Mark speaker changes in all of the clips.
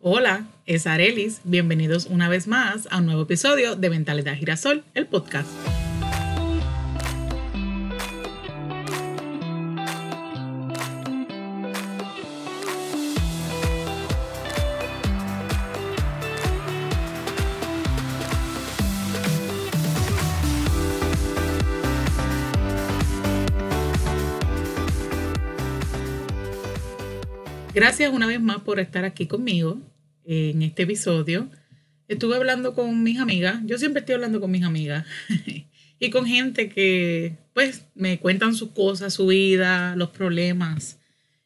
Speaker 1: Hola, es Arelis. Bienvenidos una vez más a un nuevo episodio de Mentalidad Girasol, el podcast. Gracias una vez más por estar aquí conmigo en este episodio. Estuve hablando con mis amigas, yo siempre estoy hablando con mis amigas y con gente que pues me cuentan sus cosas, su vida, los problemas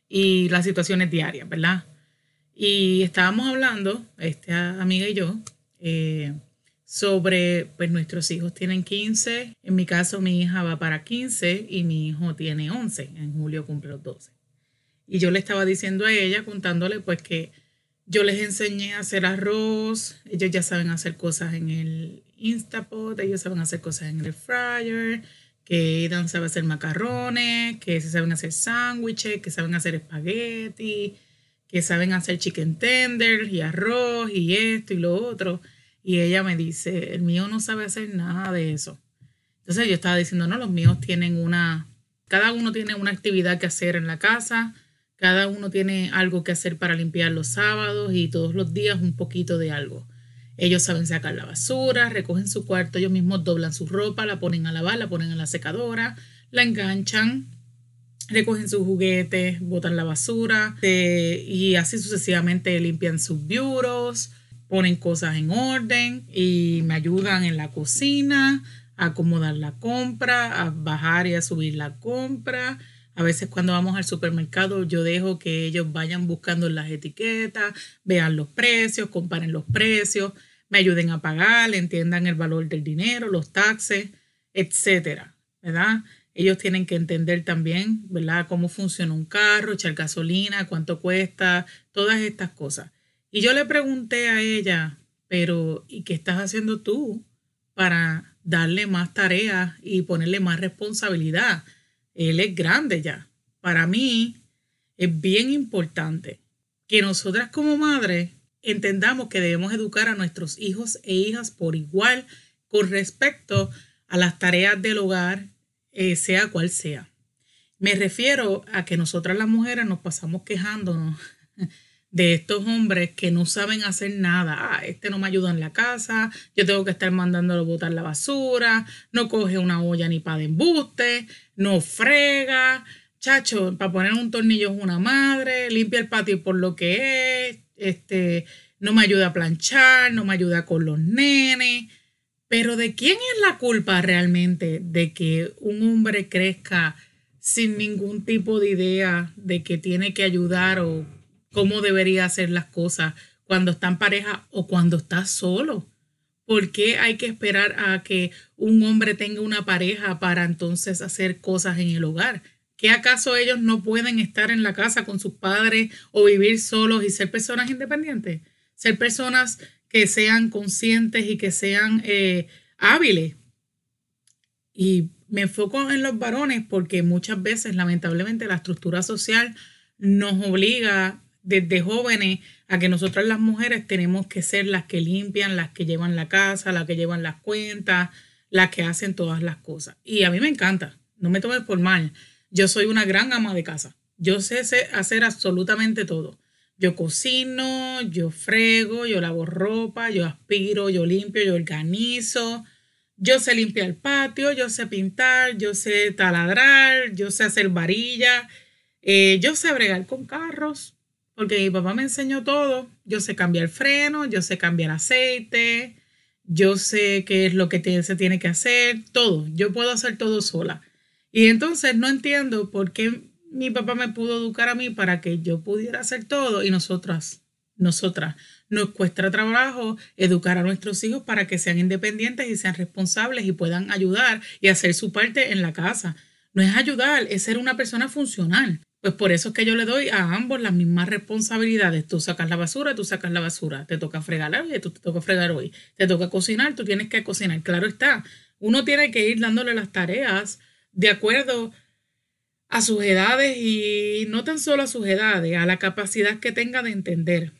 Speaker 1: y las situaciones diarias, ¿verdad? Y estábamos hablando, esta amiga y yo, eh, sobre, pues nuestros hijos tienen 15, en mi caso mi hija va para 15 y mi hijo tiene 11, en julio cumple los 12. Y yo le estaba diciendo a ella, contándole pues que yo les enseñé a hacer arroz, ellos ya saben hacer cosas en el Instapot, ellos saben hacer cosas en el fryer, que Aidan sabe hacer macarrones, que saben hacer sándwiches, que saben hacer espagueti, que saben hacer chicken tenders y arroz y esto y lo otro. Y ella me dice, el mío no sabe hacer nada de eso. Entonces yo estaba diciendo, no, los míos tienen una, cada uno tiene una actividad que hacer en la casa cada uno tiene algo que hacer para limpiar los sábados y todos los días un poquito de algo. Ellos saben sacar la basura, recogen su cuarto, ellos mismos doblan su ropa, la ponen a lavar, la ponen en la secadora, la enganchan, recogen sus juguetes, botan la basura eh, y así sucesivamente limpian sus bureaus, ponen cosas en orden y me ayudan en la cocina, a acomodar la compra, a bajar y a subir la compra a veces cuando vamos al supermercado yo dejo que ellos vayan buscando las etiquetas, vean los precios, comparen los precios, me ayuden a pagar, entiendan el valor del dinero, los taxes, etcétera, ¿verdad? Ellos tienen que entender también, ¿verdad? Cómo funciona un carro, echar gasolina, cuánto cuesta, todas estas cosas. Y yo le pregunté a ella, pero ¿y qué estás haciendo tú para darle más tareas y ponerle más responsabilidad? Él es grande ya. Para mí es bien importante que nosotras como madres entendamos que debemos educar a nuestros hijos e hijas por igual con respecto a las tareas del hogar, eh, sea cual sea. Me refiero a que nosotras las mujeres nos pasamos quejándonos de estos hombres que no saben hacer nada. Ah, este no me ayuda en la casa, yo tengo que estar mandándolo botar la basura, no coge una olla ni para de embuste, no frega, chacho, para poner un tornillo es una madre, limpia el patio por lo que es, este, no me ayuda a planchar, no me ayuda con los nenes. Pero ¿de quién es la culpa realmente de que un hombre crezca sin ningún tipo de idea de que tiene que ayudar o cómo debería hacer las cosas cuando está en pareja o cuando está solo. ¿Por qué hay que esperar a que un hombre tenga una pareja para entonces hacer cosas en el hogar? ¿Qué acaso ellos no pueden estar en la casa con sus padres o vivir solos y ser personas independientes? Ser personas que sean conscientes y que sean eh, hábiles. Y me enfoco en los varones porque muchas veces, lamentablemente, la estructura social nos obliga desde jóvenes a que nosotras las mujeres tenemos que ser las que limpian, las que llevan la casa, las que llevan las cuentas, las que hacen todas las cosas. Y a mí me encanta, no me tomes por mal. Yo soy una gran ama de casa. Yo sé hacer absolutamente todo. Yo cocino, yo frego, yo lavo ropa, yo aspiro, yo limpio, yo organizo. Yo sé limpiar el patio, yo sé pintar, yo sé taladrar, yo sé hacer varilla, eh, yo sé bregar con carros, porque mi papá me enseñó todo. Yo sé cambiar freno, yo sé cambiar aceite, yo sé qué es lo que se tiene que hacer, todo. Yo puedo hacer todo sola. Y entonces no entiendo por qué mi papá me pudo educar a mí para que yo pudiera hacer todo y nosotras, nosotras, nos cuesta trabajo educar a nuestros hijos para que sean independientes y sean responsables y puedan ayudar y hacer su parte en la casa. No es ayudar, es ser una persona funcional. Pues por eso es que yo le doy a ambos las mismas responsabilidades. Tú sacas la basura, tú sacas la basura. Te toca fregar hoy, tú te toca fregar hoy. Te toca cocinar, tú tienes que cocinar. Claro está, uno tiene que ir dándole las tareas de acuerdo a sus edades y no tan solo a sus edades, a la capacidad que tenga de entender.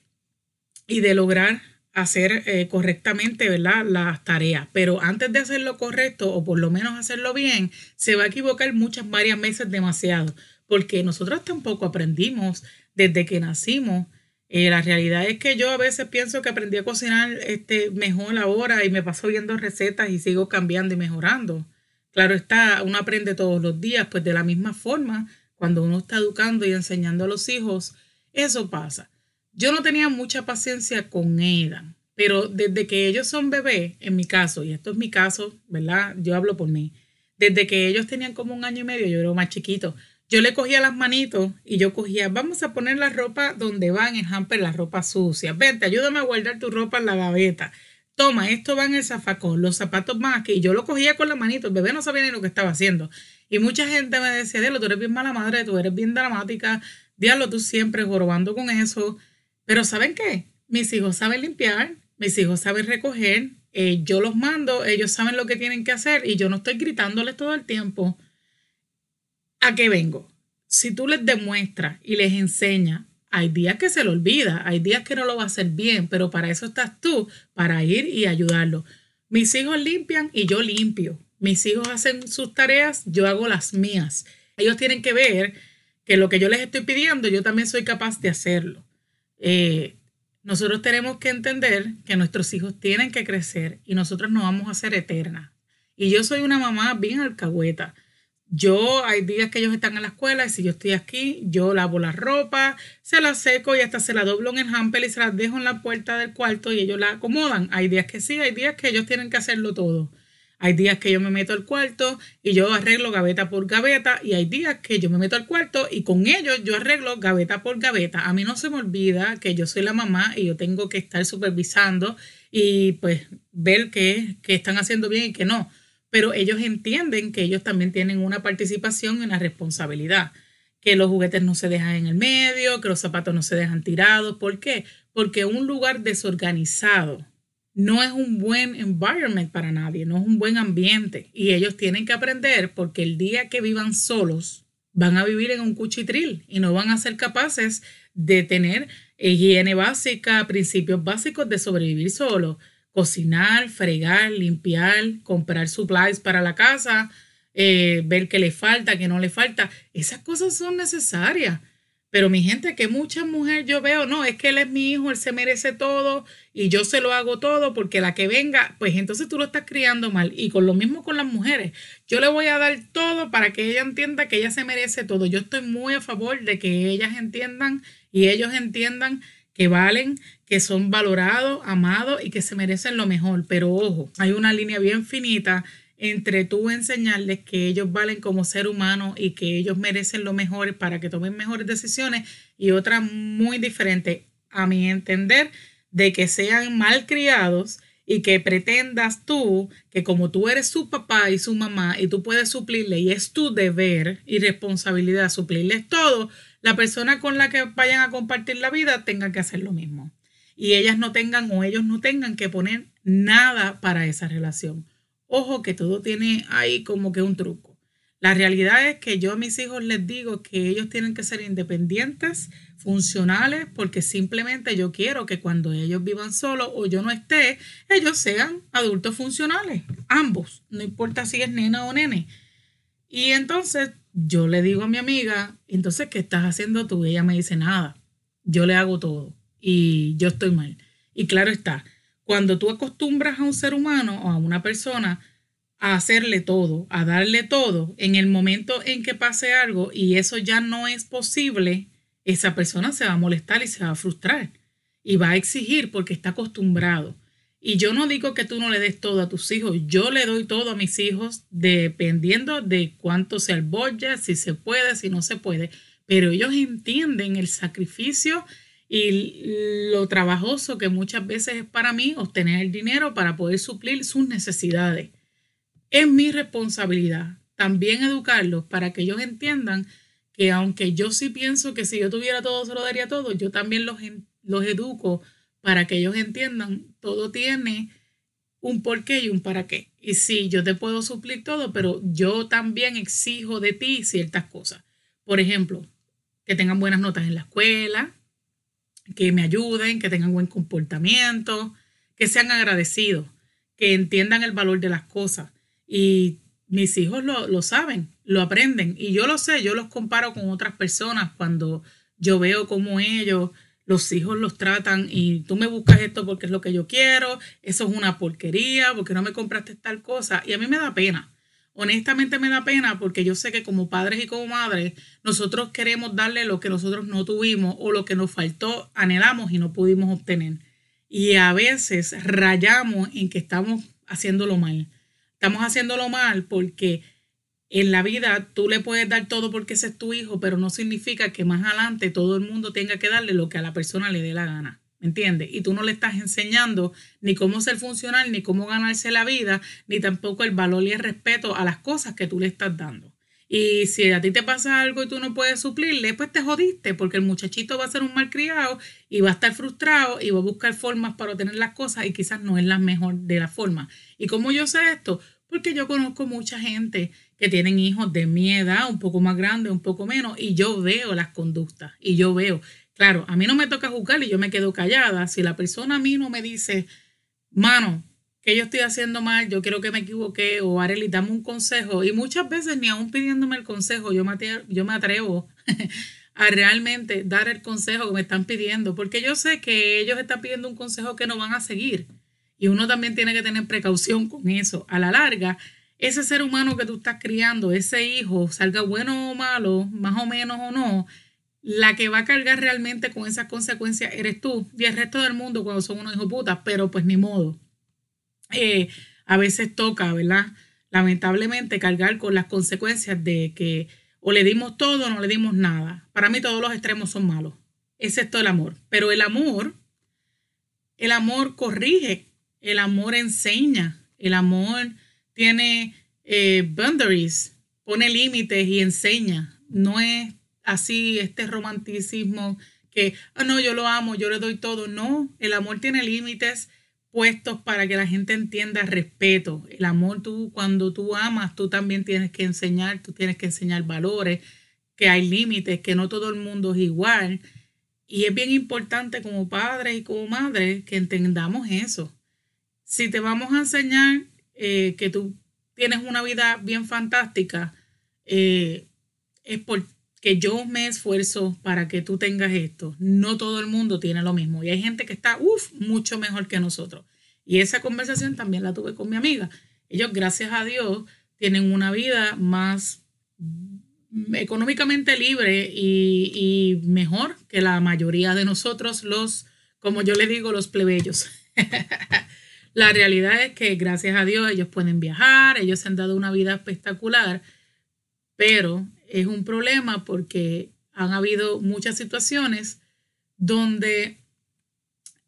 Speaker 1: y de lograr hacer eh, correctamente ¿verdad? las tareas. Pero antes de hacerlo correcto o por lo menos hacerlo bien, se va a equivocar muchas, varias veces demasiado, porque nosotros tampoco aprendimos desde que nacimos. Eh, la realidad es que yo a veces pienso que aprendí a cocinar este, mejor ahora y me paso viendo recetas y sigo cambiando y mejorando. Claro está, uno aprende todos los días, pues de la misma forma, cuando uno está educando y enseñando a los hijos, eso pasa. Yo no tenía mucha paciencia con Eda, pero desde que ellos son bebés, en mi caso, y esto es mi caso, ¿verdad? Yo hablo por mí. Desde que ellos tenían como un año y medio, yo era más chiquito, yo le cogía las manitos y yo cogía, vamos a poner la ropa donde van en hamper, la ropa sucia. Vente, ayúdame a guardar tu ropa en la gaveta. Toma, esto va en el zafacón, los zapatos más aquí. Y yo lo cogía con la manito, el bebé no sabía ni lo que estaba haciendo. Y mucha gente me decía, Diablo, tú eres bien mala madre, tú eres bien dramática, Diablo, tú siempre jorobando con eso. Pero ¿saben qué? Mis hijos saben limpiar, mis hijos saben recoger, eh, yo los mando, ellos saben lo que tienen que hacer y yo no estoy gritándoles todo el tiempo. ¿A qué vengo? Si tú les demuestras y les enseñas, hay días que se lo olvida, hay días que no lo va a hacer bien, pero para eso estás tú, para ir y ayudarlo. Mis hijos limpian y yo limpio. Mis hijos hacen sus tareas, yo hago las mías. Ellos tienen que ver que lo que yo les estoy pidiendo, yo también soy capaz de hacerlo. Eh, nosotros tenemos que entender que nuestros hijos tienen que crecer y nosotros no vamos a ser eternas. Y yo soy una mamá bien alcahueta. Yo hay días que ellos están en la escuela y si yo estoy aquí, yo lavo la ropa, se la seco y hasta se la doblo en el hamper y se las dejo en la puerta del cuarto y ellos la acomodan. Hay días que sí, hay días que ellos tienen que hacerlo todo. Hay días que yo me meto al cuarto y yo arreglo gaveta por gaveta y hay días que yo me meto al cuarto y con ellos yo arreglo gaveta por gaveta. A mí no se me olvida que yo soy la mamá y yo tengo que estar supervisando y pues ver qué, están haciendo bien y qué no. Pero ellos entienden que ellos también tienen una participación y una responsabilidad. Que los juguetes no se dejan en el medio, que los zapatos no se dejan tirados. ¿Por qué? Porque un lugar desorganizado no es un buen environment para nadie, no es un buen ambiente. Y ellos tienen que aprender porque el día que vivan solos, van a vivir en un cuchitril y no van a ser capaces de tener higiene básica, principios básicos de sobrevivir solo. Cocinar, fregar, limpiar, comprar supplies para la casa, eh, ver qué le falta, qué no le falta. Esas cosas son necesarias. Pero mi gente, que muchas mujeres yo veo, no, es que él es mi hijo, él se merece todo y yo se lo hago todo porque la que venga, pues entonces tú lo estás criando mal. Y con lo mismo con las mujeres, yo le voy a dar todo para que ella entienda que ella se merece todo. Yo estoy muy a favor de que ellas entiendan y ellos entiendan que valen, que son valorados, amados y que se merecen lo mejor. Pero ojo, hay una línea bien finita entre tú enseñarles que ellos valen como ser humano y que ellos merecen lo mejor para que tomen mejores decisiones y otra muy diferente, a mi entender, de que sean mal criados y que pretendas tú que como tú eres su papá y su mamá y tú puedes suplirle y es tu deber y responsabilidad suplirles todo, la persona con la que vayan a compartir la vida tenga que hacer lo mismo. Y ellas no tengan o ellos no tengan que poner nada para esa relación. Ojo que todo tiene ahí como que un truco. La realidad es que yo a mis hijos les digo que ellos tienen que ser independientes, funcionales, porque simplemente yo quiero que cuando ellos vivan solos o yo no esté, ellos sean adultos funcionales, ambos, no importa si es nena o nene. Y entonces yo le digo a mi amiga, entonces, ¿qué estás haciendo tú? ella me dice, nada, yo le hago todo y yo estoy mal. Y claro está, cuando tú acostumbras a un ser humano o a una persona a hacerle todo, a darle todo, en el momento en que pase algo y eso ya no es posible, esa persona se va a molestar y se va a frustrar y va a exigir porque está acostumbrado. Y yo no digo que tú no le des todo a tus hijos, yo le doy todo a mis hijos dependiendo de cuánto se albolla, si se puede, si no se puede, pero ellos entienden el sacrificio y lo trabajoso que muchas veces es para mí obtener el dinero para poder suplir sus necesidades. Es mi responsabilidad también educarlos para que ellos entiendan que aunque yo sí pienso que si yo tuviera todo, se lo daría todo, yo también los, los educo para que ellos entiendan todo tiene un porqué y un para qué. Y sí, yo te puedo suplir todo, pero yo también exijo de ti ciertas cosas. Por ejemplo, que tengan buenas notas en la escuela, que me ayuden, que tengan buen comportamiento, que sean agradecidos, que entiendan el valor de las cosas. Y mis hijos lo, lo saben, lo aprenden. Y yo lo sé, yo los comparo con otras personas cuando yo veo cómo ellos los hijos los tratan y tú me buscas esto porque es lo que yo quiero, eso es una porquería, porque no me compraste tal cosa. Y a mí me da pena. Honestamente me da pena porque yo sé que como padres y como madres, nosotros queremos darle lo que nosotros no tuvimos o lo que nos faltó, anhelamos y no pudimos obtener. Y a veces rayamos en que estamos haciéndolo mal. Estamos haciéndolo mal porque en la vida tú le puedes dar todo porque ese es tu hijo, pero no significa que más adelante todo el mundo tenga que darle lo que a la persona le dé la gana. ¿Me entiendes? Y tú no le estás enseñando ni cómo ser funcional, ni cómo ganarse la vida, ni tampoco el valor y el respeto a las cosas que tú le estás dando. Y si a ti te pasa algo y tú no puedes suplirle, pues te jodiste, porque el muchachito va a ser un malcriado y va a estar frustrado y va a buscar formas para obtener las cosas y quizás no es la mejor de la forma. ¿Y cómo yo sé esto? Porque yo conozco mucha gente que tienen hijos de mi edad, un poco más grande, un poco menos, y yo veo las conductas y yo veo, claro, a mí no me toca juzgar y yo me quedo callada. Si la persona a mí no me dice, mano, que yo estoy haciendo mal, yo creo que me equivoqué, o Arely, dame un consejo, y muchas veces ni aún pidiéndome el consejo, yo me, yo me atrevo a realmente dar el consejo que me están pidiendo, porque yo sé que ellos están pidiendo un consejo que no van a seguir. Y uno también tiene que tener precaución con eso. A la larga, ese ser humano que tú estás criando, ese hijo, salga bueno o malo, más o menos o no, la que va a cargar realmente con esas consecuencias eres tú y el resto del mundo cuando son unos hijos putas, pero pues ni modo. Eh, a veces toca, ¿verdad? Lamentablemente cargar con las consecuencias de que o le dimos todo o no le dimos nada. Para mí todos los extremos son malos, excepto el amor. Pero el amor, el amor corrige, el amor enseña, el amor tiene eh, boundaries, pone límites y enseña. No es así este romanticismo que, ah, no, yo lo amo, yo le doy todo. No, el amor tiene límites puestos para que la gente entienda respeto. El amor, tú, cuando tú amas, tú también tienes que enseñar, tú tienes que enseñar valores, que hay límites, que no todo el mundo es igual. Y es bien importante como padres y como madres que entendamos eso. Si te vamos a enseñar eh, que tú tienes una vida bien fantástica, eh, es porque yo me esfuerzo para que tú tengas esto. No todo el mundo tiene lo mismo. Y hay gente que está, uff, mucho mejor que nosotros. Y esa conversación también la tuve con mi amiga. Ellos, gracias a Dios, tienen una vida más económicamente libre y, y mejor que la mayoría de nosotros, los, como yo le digo, los plebeyos. La realidad es que gracias a Dios ellos pueden viajar, ellos se han dado una vida espectacular, pero es un problema porque han habido muchas situaciones donde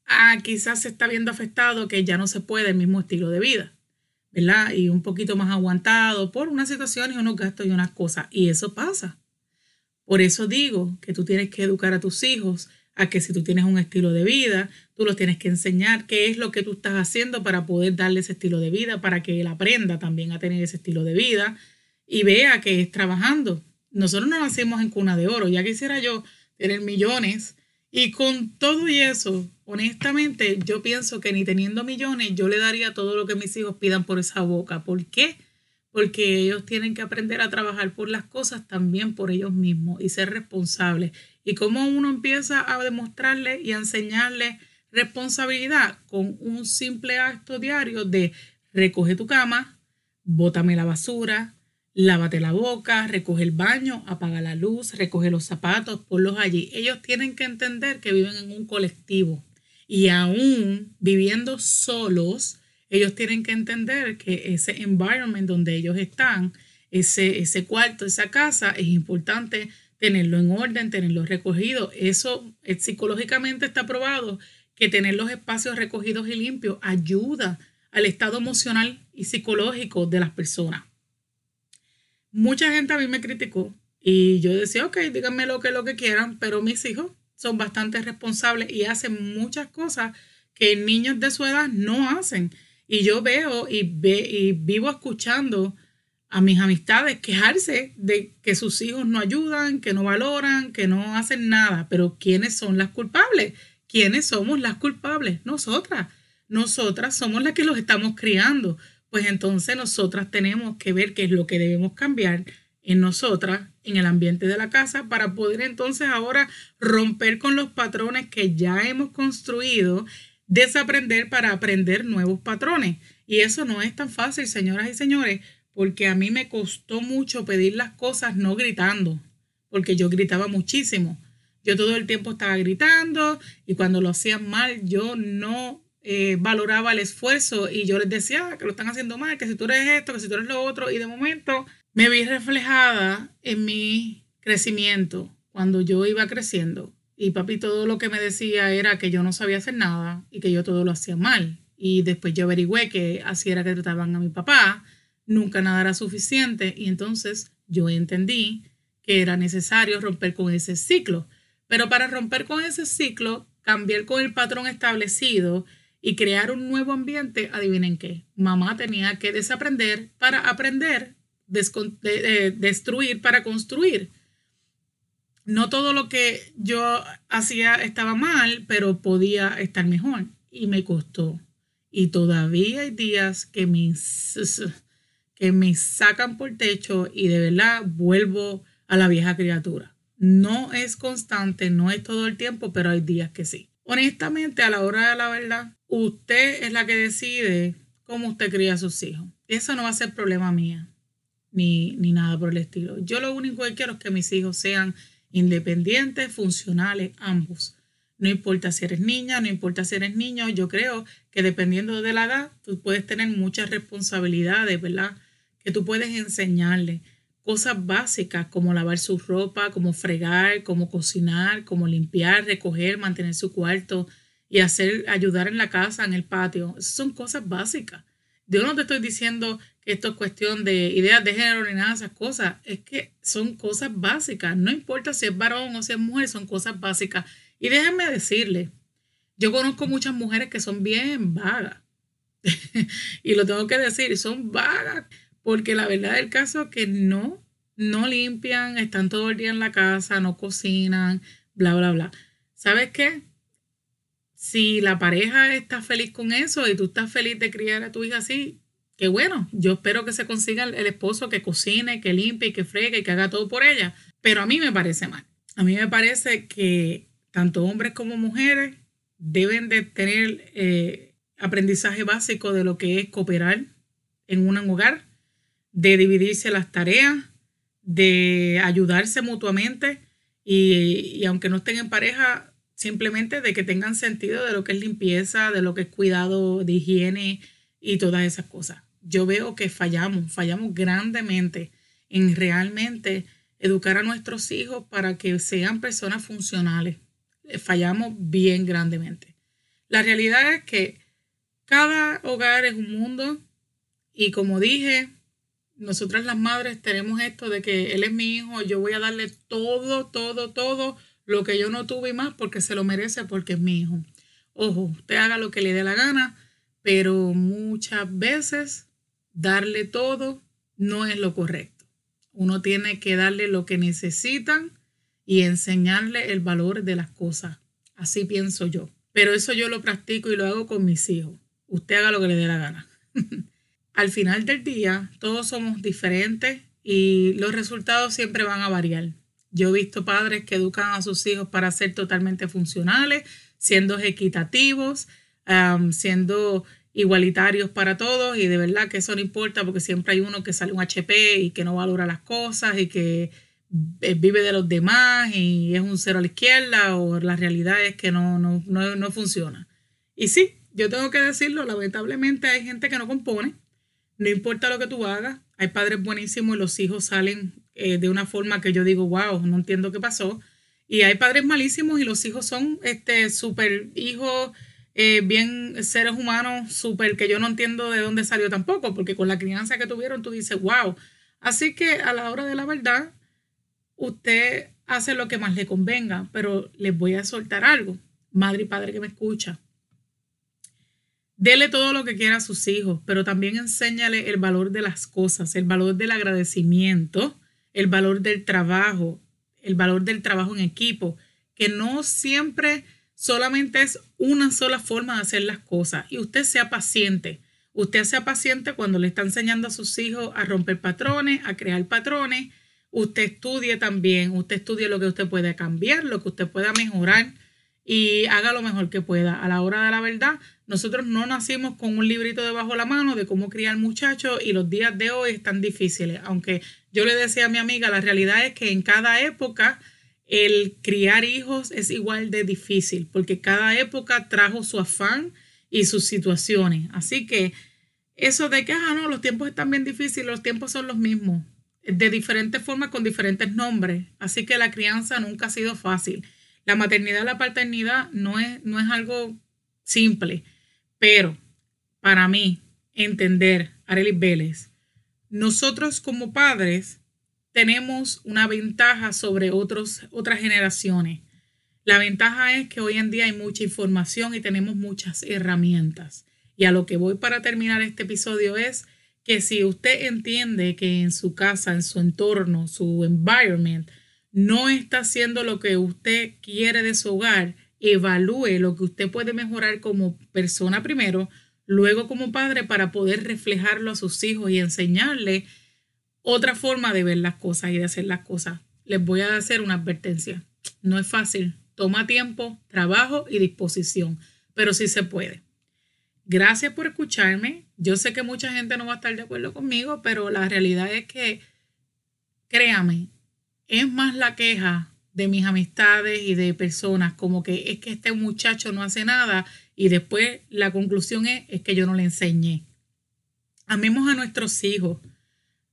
Speaker 1: ah, quizás se está viendo afectado que ya no se puede el mismo estilo de vida, ¿verdad? Y un poquito más aguantado por unas situaciones y unos gastos y unas cosas. Y eso pasa. Por eso digo que tú tienes que educar a tus hijos a que si tú tienes un estilo de vida, tú los tienes que enseñar qué es lo que tú estás haciendo para poder darle ese estilo de vida, para que él aprenda también a tener ese estilo de vida y vea que es trabajando. Nosotros no nacimos en cuna de oro, ya quisiera yo tener millones y con todo y eso, honestamente, yo pienso que ni teniendo millones, yo le daría todo lo que mis hijos pidan por esa boca. ¿Por qué? Porque ellos tienen que aprender a trabajar por las cosas también por ellos mismos y ser responsables y cómo uno empieza a demostrarle y a enseñarle responsabilidad con un simple acto diario de recoge tu cama, bótame la basura, lávate la boca, recoge el baño, apaga la luz, recoge los zapatos, ponlos allí. Ellos tienen que entender que viven en un colectivo y aún viviendo solos, ellos tienen que entender que ese environment donde ellos están, ese, ese cuarto, esa casa, es importante tenerlo en orden, tenerlo recogido. Eso eh, psicológicamente está probado que tener los espacios recogidos y limpios ayuda al estado emocional y psicológico de las personas. Mucha gente a mí me criticó y yo decía, ok, díganme lo que, lo que quieran, pero mis hijos son bastante responsables y hacen muchas cosas que niños de su edad no hacen. Y yo veo y, ve, y vivo escuchando a mis amistades quejarse de que sus hijos no ayudan, que no valoran, que no hacen nada. Pero ¿quiénes son las culpables? ¿quiénes somos las culpables? Nosotras. Nosotras somos las que los estamos criando. Pues entonces nosotras tenemos que ver qué es lo que debemos cambiar en nosotras, en el ambiente de la casa, para poder entonces ahora romper con los patrones que ya hemos construido, desaprender para aprender nuevos patrones. Y eso no es tan fácil, señoras y señores, porque a mí me costó mucho pedir las cosas no gritando, porque yo gritaba muchísimo. Yo todo el tiempo estaba gritando y cuando lo hacían mal yo no eh, valoraba el esfuerzo y yo les decía que lo están haciendo mal, que si tú eres esto, que si tú eres lo otro y de momento me vi reflejada en mi crecimiento cuando yo iba creciendo y papi todo lo que me decía era que yo no sabía hacer nada y que yo todo lo hacía mal. Y después yo averigüé que así era que trataban a mi papá, nunca nada era suficiente y entonces yo entendí que era necesario romper con ese ciclo. Pero para romper con ese ciclo, cambiar con el patrón establecido y crear un nuevo ambiente, adivinen qué, mamá tenía que desaprender para aprender, destruir para construir. No todo lo que yo hacía estaba mal, pero podía estar mejor y me costó. Y todavía hay días que me, que me sacan por techo y de verdad vuelvo a la vieja criatura. No es constante, no es todo el tiempo, pero hay días que sí. Honestamente, a la hora de la verdad, usted es la que decide cómo usted cría a sus hijos. Eso no va a ser problema mía, ni, ni nada por el estilo. Yo lo único que quiero es que mis hijos sean independientes, funcionales, ambos. No importa si eres niña, no importa si eres niño, yo creo que dependiendo de la edad, tú puedes tener muchas responsabilidades, ¿verdad? Que tú puedes enseñarle cosas básicas como lavar su ropa, como fregar, como cocinar, como limpiar, recoger, mantener su cuarto y hacer, ayudar en la casa, en el patio. Esas son cosas básicas. Yo no te estoy diciendo esto es cuestión de ideas de género ni nada de esas cosas. Es que son cosas básicas. No importa si es varón o si es mujer, son cosas básicas. Y déjenme decirle, yo conozco muchas mujeres que son bien vagas. y lo tengo que decir, son vagas porque la verdad del caso es que no, no limpian, están todo el día en la casa, no cocinan, bla, bla, bla. ¿Sabes qué? Si la pareja está feliz con eso y tú estás feliz de criar a tu hija así, qué bueno. Yo espero que se consiga el esposo que cocine, que limpie, que fregue y que haga todo por ella. Pero a mí me parece mal. A mí me parece que tanto hombres como mujeres deben de tener eh, aprendizaje básico de lo que es cooperar en un hogar de dividirse las tareas, de ayudarse mutuamente y, aunque no estén en pareja, simplemente de que tengan sentido de lo que es limpieza, de lo que es cuidado de higiene y todas esas cosas. Yo veo que fallamos, fallamos grandemente en realmente educar a nuestros hijos para que sean personas funcionales. Fallamos bien grandemente. La realidad es que cada hogar es un mundo y como dije, nosotras las madres tenemos esto de que él es mi hijo, yo voy a darle todo, todo, todo lo que yo no tuve más porque se lo merece porque es mi hijo. Ojo, usted haga lo que le dé la gana, pero muchas veces darle todo no es lo correcto. Uno tiene que darle lo que necesitan y enseñarle el valor de las cosas. Así pienso yo. Pero eso yo lo practico y lo hago con mis hijos. Usted haga lo que le dé la gana. al final del día todos somos diferentes y los resultados siempre van a variar. Yo he visto padres que educan a sus hijos para ser totalmente funcionales, siendo equitativos, siendo igualitarios para todos y de verdad que eso no importa porque siempre hay uno que sale un HP y que no valora las cosas y que eh, vive de los demás y es un cero a la izquierda o la realidad es que no, no, no, no funciona. Y sí, yo tengo que decirlo, lamentablemente hay gente que no compone no importa lo que tú hagas, hay padres buenísimos y los hijos salen eh, de una forma que yo digo, wow, no entiendo qué pasó. Y hay padres malísimos y los hijos son este súper hijos, eh, bien seres humanos, súper que yo no entiendo de dónde salió tampoco, porque con la crianza que tuvieron tú dices, wow. Así que a la hora de la verdad, usted hace lo que más le convenga, pero les voy a soltar algo, madre y padre que me escucha. Dele todo lo que quiera a sus hijos, pero también enséñale el valor de las cosas, el valor del agradecimiento, el valor del trabajo, el valor del trabajo en equipo, que no siempre solamente es una sola forma de hacer las cosas y usted sea paciente. Usted sea paciente cuando le está enseñando a sus hijos a romper patrones, a crear patrones. Usted estudie también, usted estudie lo que usted puede cambiar, lo que usted pueda mejorar y haga lo mejor que pueda. A la hora de la verdad, nosotros no nacimos con un librito debajo de la mano de cómo criar muchachos y los días de hoy están difíciles. Aunque yo le decía a mi amiga, la realidad es que en cada época el criar hijos es igual de difícil porque cada época trajo su afán y sus situaciones. Así que eso de que, ah, no, los tiempos están bien difíciles, los tiempos son los mismos, de diferentes formas con diferentes nombres. Así que la crianza nunca ha sido fácil. La maternidad la paternidad no es, no es algo simple, pero para mí, entender, Arelis Vélez, nosotros como padres tenemos una ventaja sobre otros, otras generaciones. La ventaja es que hoy en día hay mucha información y tenemos muchas herramientas. Y a lo que voy para terminar este episodio es que si usted entiende que en su casa, en su entorno, su environment, no está haciendo lo que usted quiere de su hogar, evalúe lo que usted puede mejorar como persona primero, luego como padre para poder reflejarlo a sus hijos y enseñarle otra forma de ver las cosas y de hacer las cosas. Les voy a hacer una advertencia. No es fácil. Toma tiempo, trabajo y disposición, pero sí se puede. Gracias por escucharme. Yo sé que mucha gente no va a estar de acuerdo conmigo, pero la realidad es que, créame, es más la queja de mis amistades y de personas como que es que este muchacho no hace nada y después la conclusión es, es que yo no le enseñé. Amemos a nuestros hijos,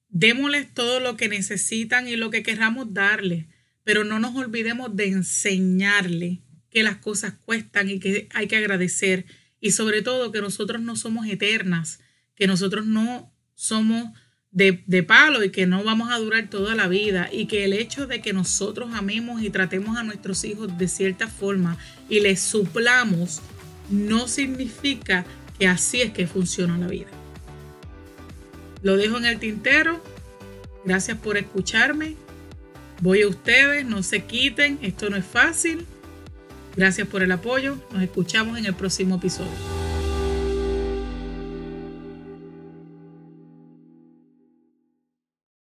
Speaker 1: Démosles todo lo que necesitan y lo que querramos darles, pero no nos olvidemos de enseñarles que las cosas cuestan y que hay que agradecer y sobre todo que nosotros no somos eternas, que nosotros no somos de, de, palo y que no vamos a durar toda la vida y que el hecho de que nosotros amemos y tratemos a nuestros hijos de cierta forma y les suplamos no significa que así es que funciona la vida. Lo dejo en el tintero. Gracias por escucharme. Voy a ustedes, no se quiten, esto no es fácil. Gracias por el apoyo. Nos escuchamos en el próximo episodio.